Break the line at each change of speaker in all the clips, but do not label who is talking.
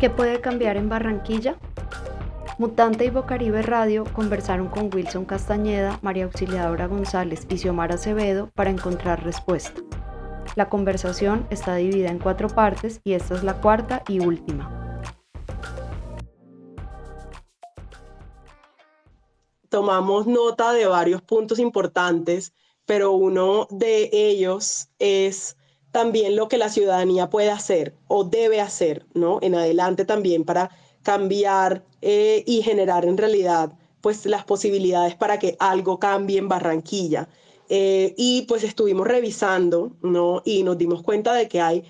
¿Qué puede cambiar en Barranquilla? Mutante y Bocaribe Radio conversaron con Wilson Castañeda, María Auxiliadora González y Xiomara Acevedo para encontrar respuesta. La conversación está dividida en cuatro partes y esta es la cuarta y última.
Tomamos nota de varios puntos importantes, pero uno de ellos es también lo que la ciudadanía puede hacer o debe hacer, ¿no? En adelante también para cambiar eh, y generar en realidad pues las posibilidades para que algo cambie en Barranquilla. Eh, y pues estuvimos revisando, ¿no? Y nos dimos cuenta de que hay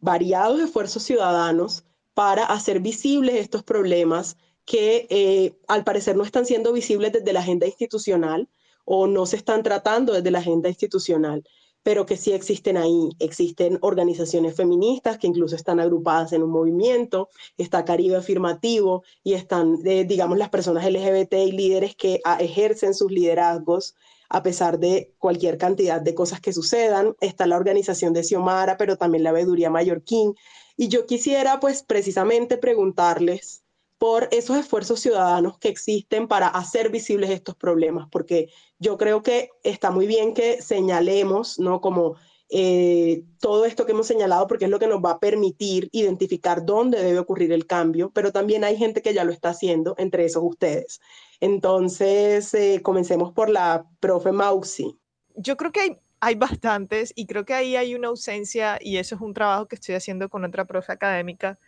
variados esfuerzos ciudadanos para hacer visibles estos problemas que eh, al parecer no están siendo visibles desde la agenda institucional o no se están tratando desde la agenda institucional, pero que sí existen ahí. Existen organizaciones feministas que incluso están agrupadas en un movimiento, está Caribe Afirmativo y están, eh, digamos, las personas LGBT y líderes que ah, ejercen sus liderazgos a pesar de cualquier cantidad de cosas que sucedan. Está la organización de Xiomara, pero también la Veeduría Mallorquín. Y yo quisiera, pues, precisamente preguntarles por esos esfuerzos ciudadanos que existen para hacer visibles estos problemas, porque yo creo que está muy bien que señalemos, ¿no? Como eh, todo esto que hemos señalado, porque es lo que nos va a permitir identificar dónde debe ocurrir el cambio, pero también hay gente que ya lo está haciendo, entre esos ustedes. Entonces, eh, comencemos por la profe Mausi.
Yo creo que hay, hay bastantes y creo que ahí hay una ausencia y eso es un trabajo que estoy haciendo con otra profe académica,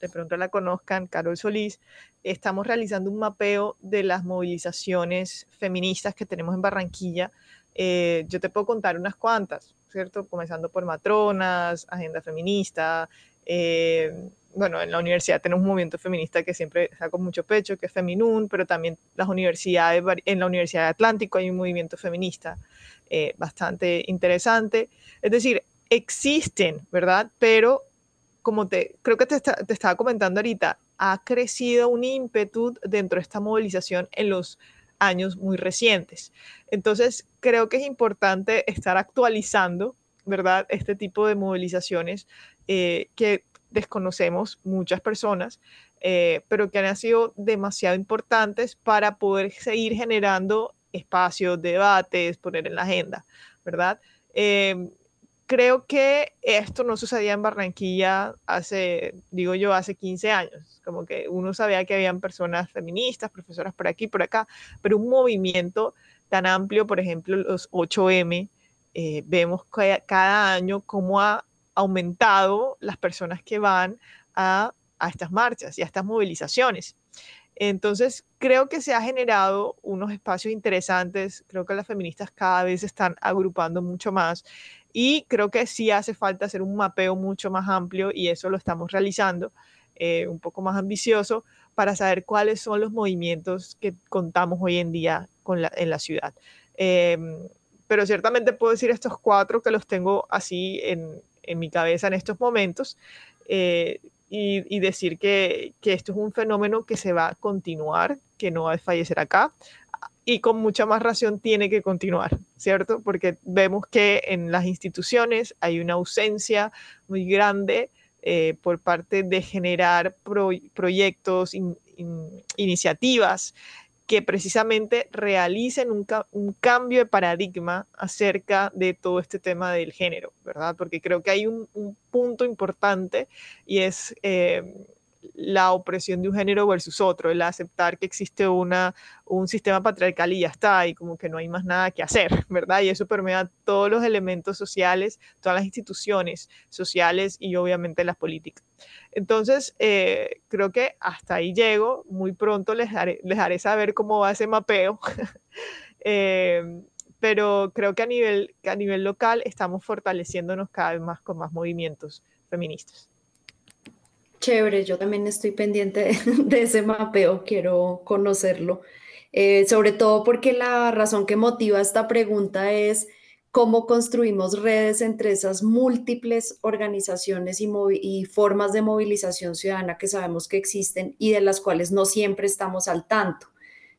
de pronto la conozcan, Carol Solís. Estamos realizando un mapeo de las movilizaciones feministas que tenemos en Barranquilla. Eh, yo te puedo contar unas cuantas, ¿cierto? Comenzando por matronas, agenda feminista, eh, bueno, en la universidad tenemos un movimiento feminista que siempre está con mucho pecho, que es Feminun, pero también las universidades, en la Universidad de Atlántico hay un movimiento feminista eh, bastante interesante. Es decir, existen, ¿verdad? Pero como te, creo que te, te estaba comentando ahorita, ha crecido un ímpetu dentro de esta movilización en los años muy recientes. Entonces, creo que es importante estar actualizando, ¿verdad? Este tipo de movilizaciones eh, que desconocemos muchas personas, eh, pero que han sido demasiado importantes para poder seguir generando espacios, debates, poner en la agenda, ¿verdad? Em, creo que esto no sucedía en Barranquilla hace, digo yo, hace 15 años, como que uno sabía que habían personas feministas, profesoras por aquí, por acá, pero un movimiento tan amplio, por ejemplo, los 8M, eh, vemos que cada año cómo ha aumentado las personas que van a, estas marchas y a estas movilizaciones. Entonces, creo que se ha generado unos espacios interesantes, creo que las feministas cada vez se están agrupando mucho más y creo que sí hace falta hacer un mapeo mucho más amplio y eso lo estamos realizando, eh, un poco más ambicioso, para saber cuáles son los movimientos que contamos hoy en día en la ciudad. Em, pero ciertamente puedo decir estos cuatro que los tengo así en, en mi cabeza en estos momentos eh, y, decir que, que, esto es un fenómeno que se va a continuar, que no va a fallecer acá y con mucha más razón tiene que continuar, ¿cierto? Porque vemos que en las instituciones hay una ausencia muy grande eh, por parte de generar proyectos, iniciativas que precisamente realicen un, cambio de paradigma acerca de todo este tema del género, ¿verdad? Porque creo que hay un, punto importante y es eh, la opresión de un género versus otro, el aceptar que existe una, un sistema patriarcal y ya está, y como que no hay más nada que hacer, ¿verdad? Y eso permea todos los elementos sociales, todas las instituciones sociales y obviamente las políticas. Entonces, eh, creo que hasta ahí llego, muy pronto les haré, les haré saber cómo va ese mapeo. Eh, pero creo que a nivel, que a nivel local estamos fortaleciéndonos cada vez más con más movimientos feministas.
Chévere, yo también estoy pendiente de, ese mapeo, quiero conocerlo, eh, sobre todo porque la razón que motiva esta pregunta es cómo construimos redes entre esas múltiples organizaciones y, y, formas de movilización ciudadana que sabemos que existen y de las cuales no siempre estamos al tanto.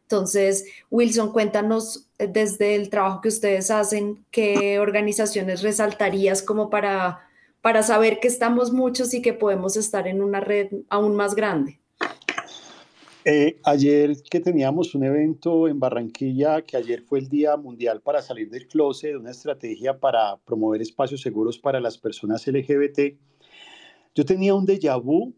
Entonces, Wilson, cuéntanos eh, desde el trabajo que ustedes hacen, qué organizaciones resaltarías como para para saber que estamos muchos y que podemos estar en una red aún más grande?
Eh, ayer que teníamos un evento en Barranquilla, que ayer fue el Día Mundial para salir del closet, una estrategia para promover espacios seguros para las personas LGBT, yo tenía un déjà vu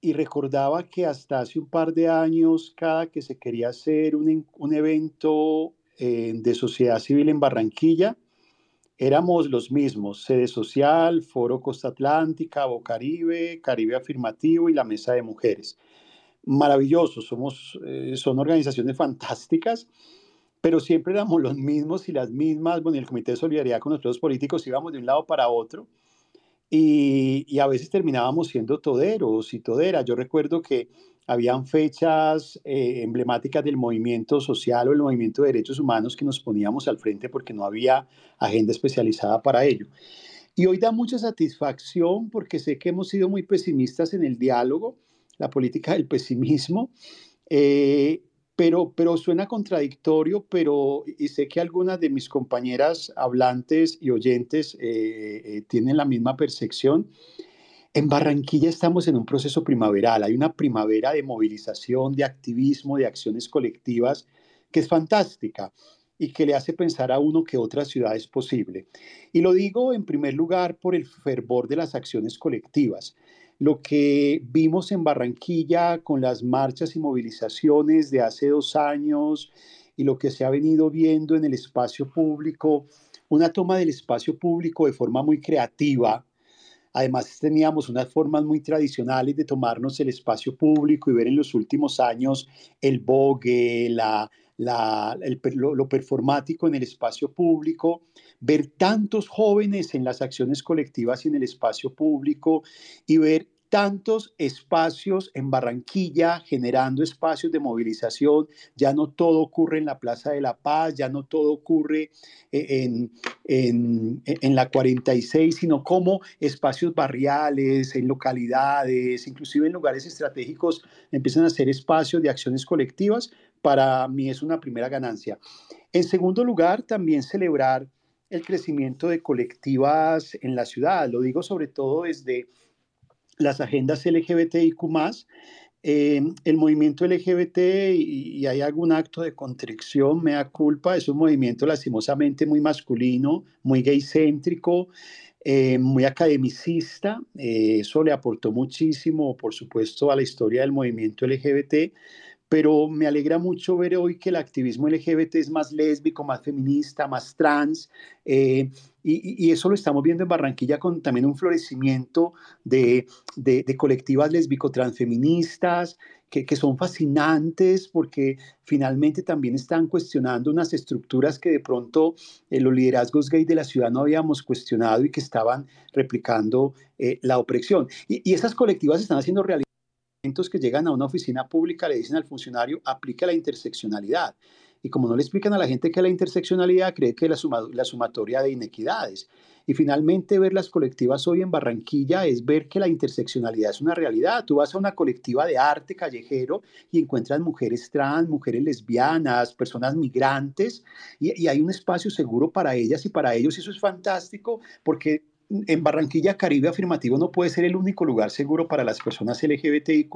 y recordaba que hasta hace un par de años, cada que se quería hacer un, evento eh, de sociedad civil en Barranquilla, éramos los mismos, Sede Social, Foro Costa Atlántica, Bocaribe, Caribe Afirmativo y la Mesa de Mujeres. Maravillosos, somos, eh, son organizaciones fantásticas, pero siempre éramos los mismos y las mismas. Bueno, el Comité de Solidaridad con los Presos Políticos íbamos de un lado para otro y, a veces terminábamos siendo toderos y toderas. Yo recuerdo que habían fechas eh, emblemáticas del movimiento social o el movimiento de derechos humanos que nos poníamos al frente porque no había agenda especializada para ello. Y hoy da mucha satisfacción porque sé que hemos sido muy pesimistas en el diálogo, la política del pesimismo, eh, pero, pero suena contradictorio, pero y sé que algunas de mis compañeras hablantes y oyentes eh, eh, tienen la misma percepción. En Barranquilla estamos en un proceso primaveral, hay una primavera de movilización, de activismo, de acciones colectivas, que es fantástica y que le hace pensar a uno que otra ciudad es posible. Y lo digo en primer lugar por el fervor de las acciones colectivas lo que vimos en Barranquilla con las marchas y movilizaciones de hace dos años y lo que se ha venido viendo en el espacio público, una toma del espacio público de forma muy creativa. Además teníamos unas formas muy tradicionales de tomarnos el espacio público y ver en los últimos años el bogue, la, lo, performático en el espacio público, ver tantos jóvenes en las acciones colectivas y en el espacio público y ver tantos espacios en Barranquilla generando espacios de movilización. Ya no todo ocurre en la Plaza de la Paz, ya no todo ocurre eh, en, en, en, la 46, sino como espacios barriales, en localidades, inclusive en lugares estratégicos, empiezan a ser espacios de acciones colectivas. Para mí es una primera ganancia. En segundo lugar, también celebrar el crecimiento de colectivas en la ciudad. Lo digo sobre todo desde las agendas LGBTIQ eh, el movimiento LGBT y, hay algún acto de contrición, me da culpa, es un movimiento lastimosamente muy masculino, muy gay céntrico, eh, muy academicista. Eh, eso le aportó muchísimo, por supuesto, a la historia del movimiento LGBT pero me alegra mucho ver hoy que el activismo LGBT es más lésbico, más feminista, más trans, eh, y, eso lo estamos viendo en Barranquilla con también un florecimiento de, colectivas lésbico-transfeministas, que, que, son fascinantes porque finalmente también están cuestionando unas estructuras que de pronto eh, los liderazgos gay de la ciudad no habíamos cuestionado y que estaban replicando eh, la opresión. Y, y esas colectivas están haciendo realidad que llegan a una oficina pública le dicen al funcionario, aplica la interseccionalidad. Y como no le explican a la gente que la interseccionalidad, cree que es la, la sumatoria de inequidades. Y finalmente ver las colectivas hoy en Barranquilla es ver que la interseccionalidad es una realidad. Tú vas a una colectiva de arte callejero y encuentras mujeres trans, mujeres lesbianas, personas migrantes y, y hay un espacio seguro para ellas y para ellos. Y eso es fantástico porque en Barranquilla Caribe Afirmativo no puede ser el único lugar seguro para las personas LGBTIQ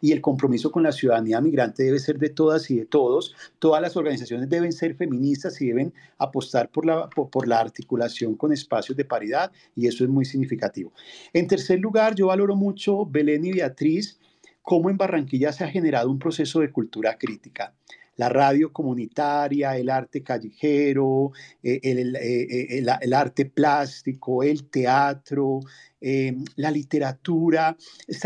y el compromiso con la ciudadanía migrante debe ser de todas y de todos. Todas las organizaciones deben ser feministas y deben apostar por la, por, la articulación con espacios de paridad y eso es muy significativo. En tercer lugar, yo valoro mucho, Belén y Beatriz, cómo en Barranquilla se ha generado un proceso de cultura crítica la radio comunitaria, el arte callejero, eh, eh, eh, el, arte plástico, el teatro, la literatura.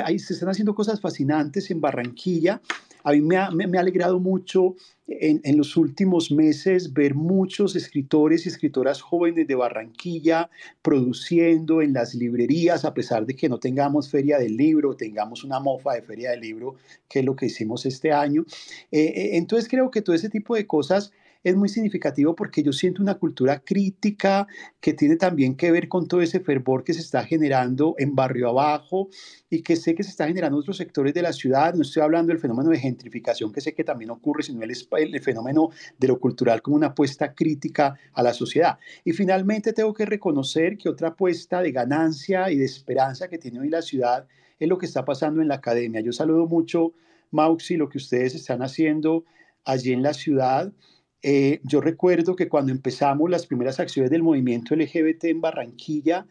Ahí se están haciendo cosas fascinantes en Barranquilla a mí me ha, alegrado mucho en, los últimos meses ver muchos escritores y escritoras jóvenes de Barranquilla produciendo en las librerías, a pesar de que no tengamos feria del libro, tengamos una mofa de feria del libro, que es lo que hicimos este año. Eh, eh, entonces creo que todo ese tipo de cosas es muy significativo porque yo siento una cultura crítica que tiene también que ver con todo ese fervor que se está generando en barrio abajo y que sé que se está generando en otros sectores de la ciudad. No estoy hablando del fenómeno de gentrificación que sé que también ocurre, sino el, el fenómeno de lo cultural como una apuesta crítica a la sociedad. Y finalmente tengo que reconocer que otra apuesta de ganancia y de esperanza que tiene hoy la ciudad es lo que está pasando en la academia. Yo saludo mucho, Mauxi, lo que ustedes están haciendo allí en la ciudad. Eh, yo recuerdo que cuando empezamos las primeras acciones del movimiento LGBT en Barranquilla,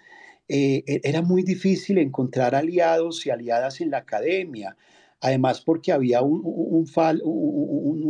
eh, e, era muy difícil encontrar aliados y aliadas en la academia. Además, porque había un,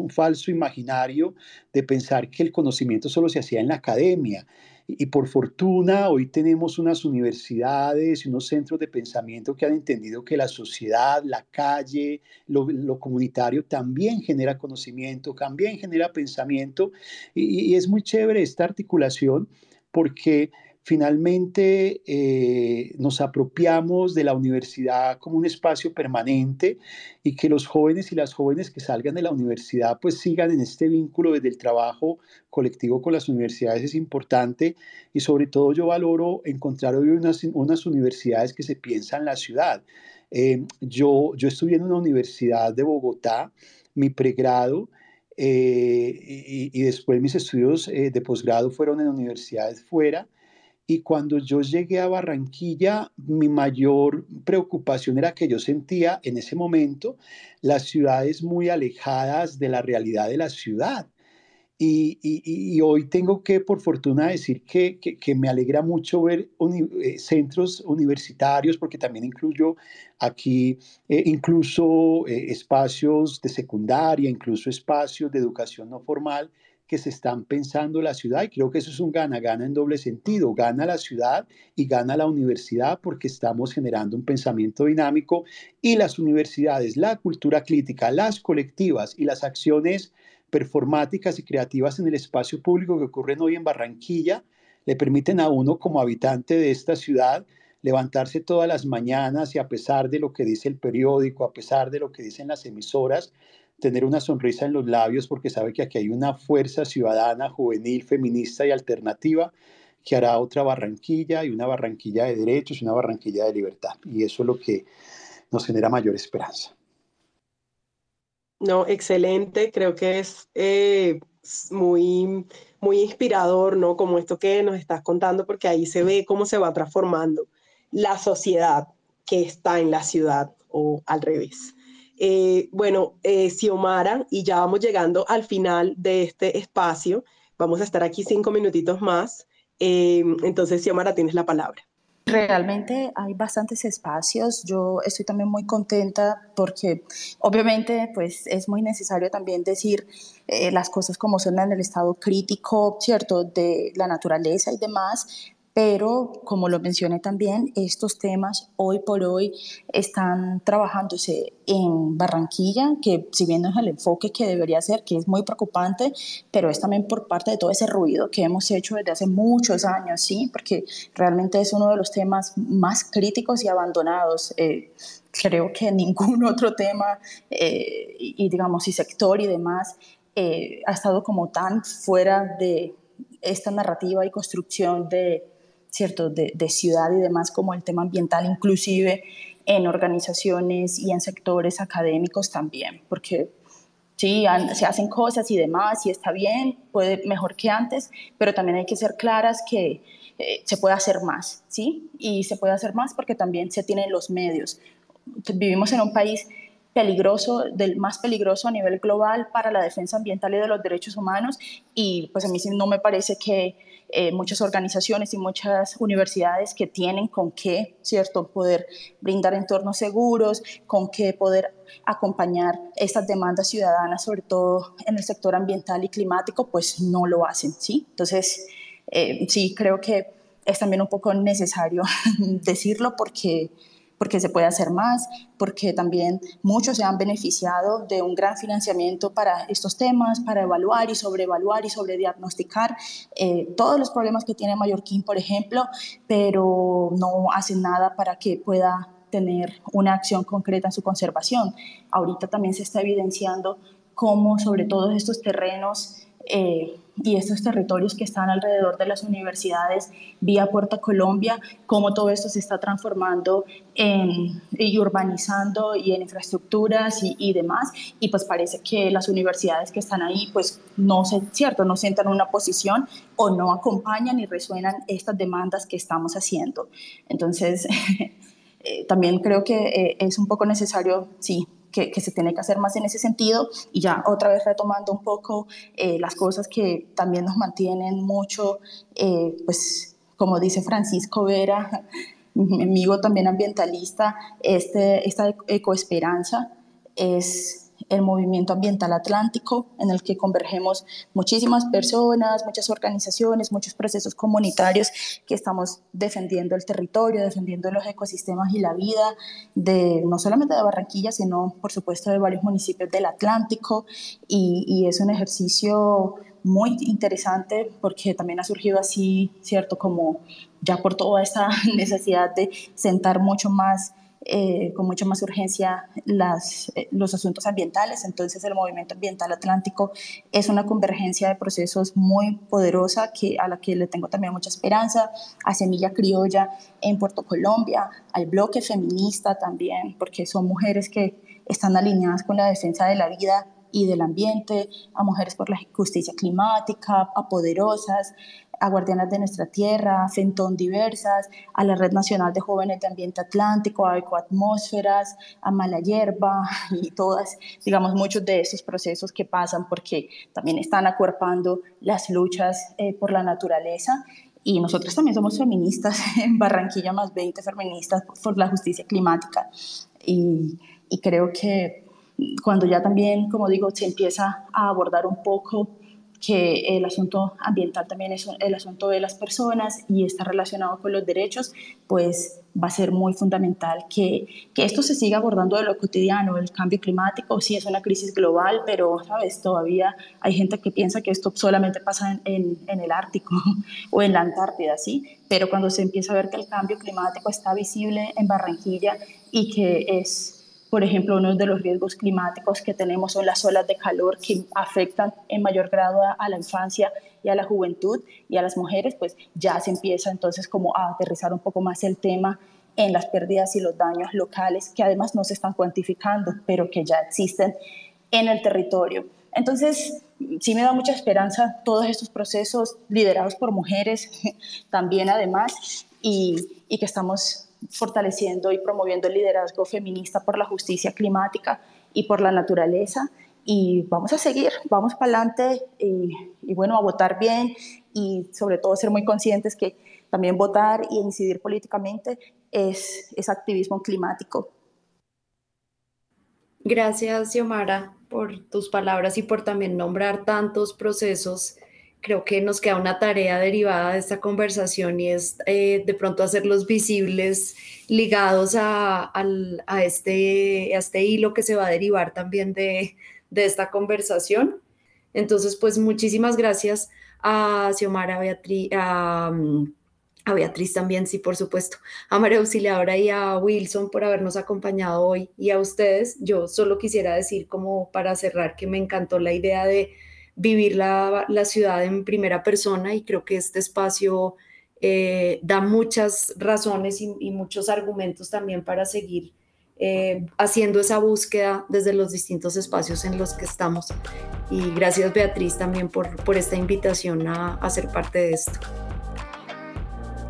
falso imaginario de pensar que el conocimiento solo se hacía en la academia. Y por fortuna hoy tenemos unas universidades y unos centros de pensamiento que han entendido que la sociedad, la calle, lo, comunitario también genera conocimiento, también genera pensamiento. Y, y es muy chévere esta articulación porque Finalmente, eh, nos apropiamos de la universidad como un espacio permanente y que los jóvenes y las jóvenes que salgan de la universidad pues sigan en este vínculo desde el trabajo colectivo con las universidades es importante y sobre todo yo valoro encontrar hoy unas, universidades que se piensan la ciudad. Eh, yo, yo estudié en una universidad de Bogotá, mi pregrado, eh, y, después mis estudios de posgrado fueron en universidades fuera y cuando yo llegué a Barranquilla, mi mayor preocupación era que yo sentía en ese momento las ciudades muy alejadas de la realidad de la ciudad. Y, hoy tengo que, por fortuna, decir que, que, me alegra mucho ver eh, centros universitarios, porque también incluyo aquí eh, incluso eh, espacios de secundaria, incluso espacios de educación no formal, que se están pensando la ciudad y creo que eso es un gana-gana en doble sentido. Gana la ciudad y gana la universidad porque estamos generando un pensamiento dinámico y las universidades, la cultura crítica, las colectivas y las acciones performáticas y creativas en el espacio público que ocurren hoy en Barranquilla le permiten a uno como habitante de esta ciudad levantarse todas las mañanas y a pesar de lo que dice el periódico, a pesar de lo que dicen las emisoras, tener una sonrisa en los labios porque sabe que aquí hay una fuerza ciudadana, juvenil, feminista y alternativa que hará otra Barranquilla y una Barranquilla de derechos una Barranquilla de libertad. Y eso es lo que nos genera mayor esperanza.
No, excelente. Creo que es eh, muy, muy inspirador, ¿no? Como esto que nos estás contando, porque ahí se ve cómo se va transformando la sociedad que está en la ciudad o al revés. Eh, bueno, eh, Xiomara, y ya vamos llegando al final de este espacio. Vamos a estar aquí cinco minutitos más. Eh, entonces, Xiomara, tienes la palabra.
Realmente hay bastantes espacios. Yo estoy también muy contenta porque obviamente pues es muy necesario también decir eh, las cosas como son en el estado crítico, ¿cierto? De la naturaleza y demás, pero como lo mencioné también, estos temas hoy por hoy están trabajándose en Barranquilla, que si bien no es el enfoque que debería ser, que es muy preocupante, pero es también por parte de todo ese ruido que hemos hecho desde hace muchos años, ¿sí? Porque realmente es uno de los temas más críticos y abandonados. Eh, creo que ningún otro tema, eh, y digamos, y sector y demás, eh, ha estado como tan fuera de esta narrativa y construcción de ¿cierto? De, ciudad y demás, como el tema ambiental, inclusive en organizaciones y en sectores académicos también, porque sí, se hacen cosas y demás, y está bien, puede mejor que antes, pero también hay que ser claras que eh, se puede hacer más, ¿sí? Y se puede hacer más porque también se tienen los medios. Vivimos en un país peligroso, del más peligroso a nivel global para la defensa ambiental y de los derechos humanos, y pues a mí sí no me parece que eh, muchas organizaciones y muchas universidades que tienen con qué, ¿cierto?, poder brindar entornos seguros, con qué poder acompañar estas demandas ciudadanas, sobre todo en el sector ambiental y climático, pues no lo hacen, ¿sí? Entonces, eh, sí, creo que es también un poco necesario decirlo porque porque se puede hacer más, porque también muchos se han beneficiado de un gran financiamiento para estos temas, para evaluar y sobreevaluar y sobrediagnosticar eh, todos los problemas que tiene Mallorquín, por ejemplo, pero no hacen nada para que pueda tener una acción concreta en su conservación. Ahorita también se está evidenciando cómo sobre todos estos terrenos eh, y estos territorios que están alrededor de las universidades vía Puerto Colombia, cómo todo esto se está transformando en, y urbanizando y en infraestructuras y, demás. Y pues parece que las universidades que están ahí, pues no se, cierto, no sientan una posición o no acompañan y resuenan estas demandas que estamos haciendo. Entonces, eh, también creo que eh, es un poco necesario, sí, que, se tiene que hacer más en ese sentido. Y ya otra vez retomando un poco eh, las cosas que también nos mantienen mucho, eh, pues como dice Francisco Vera, mi amigo también ambientalista, este, esta ecoesperanza es el movimiento ambiental atlántico, en el que convergemos muchísimas personas, muchas organizaciones, muchos procesos comunitarios que estamos defendiendo el territorio, defendiendo los ecosistemas y la vida de no solamente de Barranquilla, sino por supuesto de varios municipios del Atlántico y, y es un ejercicio muy interesante porque también ha surgido así, ¿cierto? Como ya por toda esta necesidad de sentar mucho más eh, con mucha más urgencia las, eh, los asuntos ambientales. Entonces el movimiento ambiental atlántico es una convergencia de procesos muy poderosa que, a la que le tengo también mucha esperanza, a Semilla Criolla en Puerto Colombia, al bloque feminista también, porque son mujeres que están alineadas con la defensa de la vida y del ambiente, a mujeres por la justicia climática, a poderosas, a Guardianas de Nuestra Tierra, a Fentón Diversas, a la Red Nacional de Jóvenes de Ambiente Atlántico, a Ecoatmósferas, a Mala Hierba y todas, digamos, muchos de estos procesos que pasan porque también están acuerpando las luchas eh, por la naturaleza. Y nosotros también somos feministas, en Barranquilla más 20 feministas por la justicia climática. Y, y creo que cuando ya también, como digo, se empieza a abordar un poco que el asunto ambiental también es el asunto de las personas y está relacionado con los derechos, pues va a ser muy fundamental que, que esto se siga abordando de lo cotidiano. El cambio climático sí es una crisis global, pero, ¿sabes? Todavía hay gente que piensa que esto solamente pasa en, en el Ártico o en la Antártida, ¿sí? Pero cuando se empieza a ver que el cambio climático está visible en Barranquilla y que es por ejemplo, uno de los riesgos climáticos que tenemos son las olas de calor que afectan en mayor grado a, la infancia y a la juventud y a las mujeres, pues ya se empieza entonces como a aterrizar un poco más el tema en las pérdidas y los daños locales que además no se están cuantificando, pero que ya existen en el territorio. Entonces, sí me da mucha esperanza todos estos procesos liderados por mujeres también además y, y que estamos fortaleciendo y promoviendo el liderazgo feminista por la justicia climática y por la naturaleza. Y vamos a seguir, vamos para adelante y, bueno, a votar bien y sobre todo ser muy conscientes que también votar y incidir políticamente es, es activismo climático.
Gracias, Xiomara, por tus palabras y por también nombrar tantos procesos creo que nos queda una tarea derivada de esta conversación y es eh, de pronto hacerlos visibles, ligados a, este, a este hilo que se va a derivar también de, esta conversación. Entonces, pues muchísimas gracias a Xiomara, Beatriz, a, a Beatriz también, sí, por supuesto, a María Auxiliadora y a Wilson por habernos acompañado hoy y a ustedes. Yo solo quisiera decir como para cerrar que me encantó la idea de vivir la, ciudad en primera persona y creo que este espacio eh, da muchas razones y, muchos argumentos también para seguir eh, haciendo esa búsqueda desde los distintos espacios en los que estamos. Y gracias Beatriz también por, por esta invitación a, a ser parte de esto.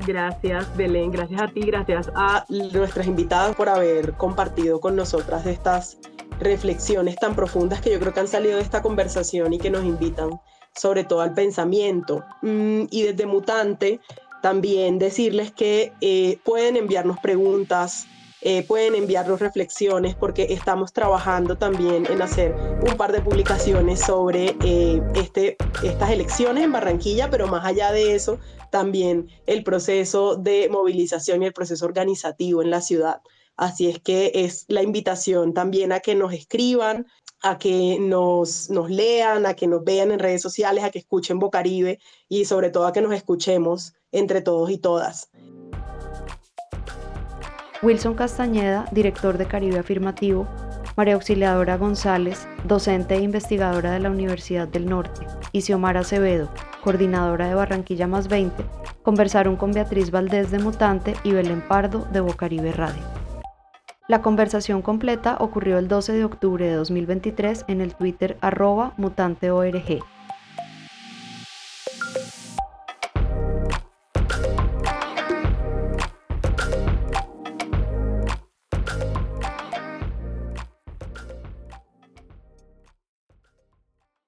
Gracias Belén, gracias a ti, gracias a nuestras invitadas por haber compartido con nosotras estas reflexiones tan profundas que yo creo que han salido de esta conversación y que nos invitan sobre todo al pensamiento. Mm, y desde Mutante, también decirles que eh, pueden enviarnos preguntas, eh, pueden enviarnos reflexiones porque estamos trabajando también en hacer un par de publicaciones sobre eh, este, estas elecciones en Barranquilla, pero más allá de eso, también el proceso de movilización y el proceso organizativo en la ciudad. Así es que es la invitación también a que nos escriban, a que nos, nos lean, a que nos vean en redes sociales, a que escuchen Bocaribe y sobre todo a que nos escuchemos entre todos y todas.
Wilson Castañeda, director de Caribe Afirmativo,
María Auxiliadora González, docente e investigadora de la Universidad del Norte, y Xiomara Acevedo, coordinadora de Barranquilla Más 20, conversaron con Beatriz Valdés de Mutante y Belén Pardo de Bocaribe Radio. La conversación completa ocurrió el 12 de octubre de 2023 en el Twitter arroba mutanteorg.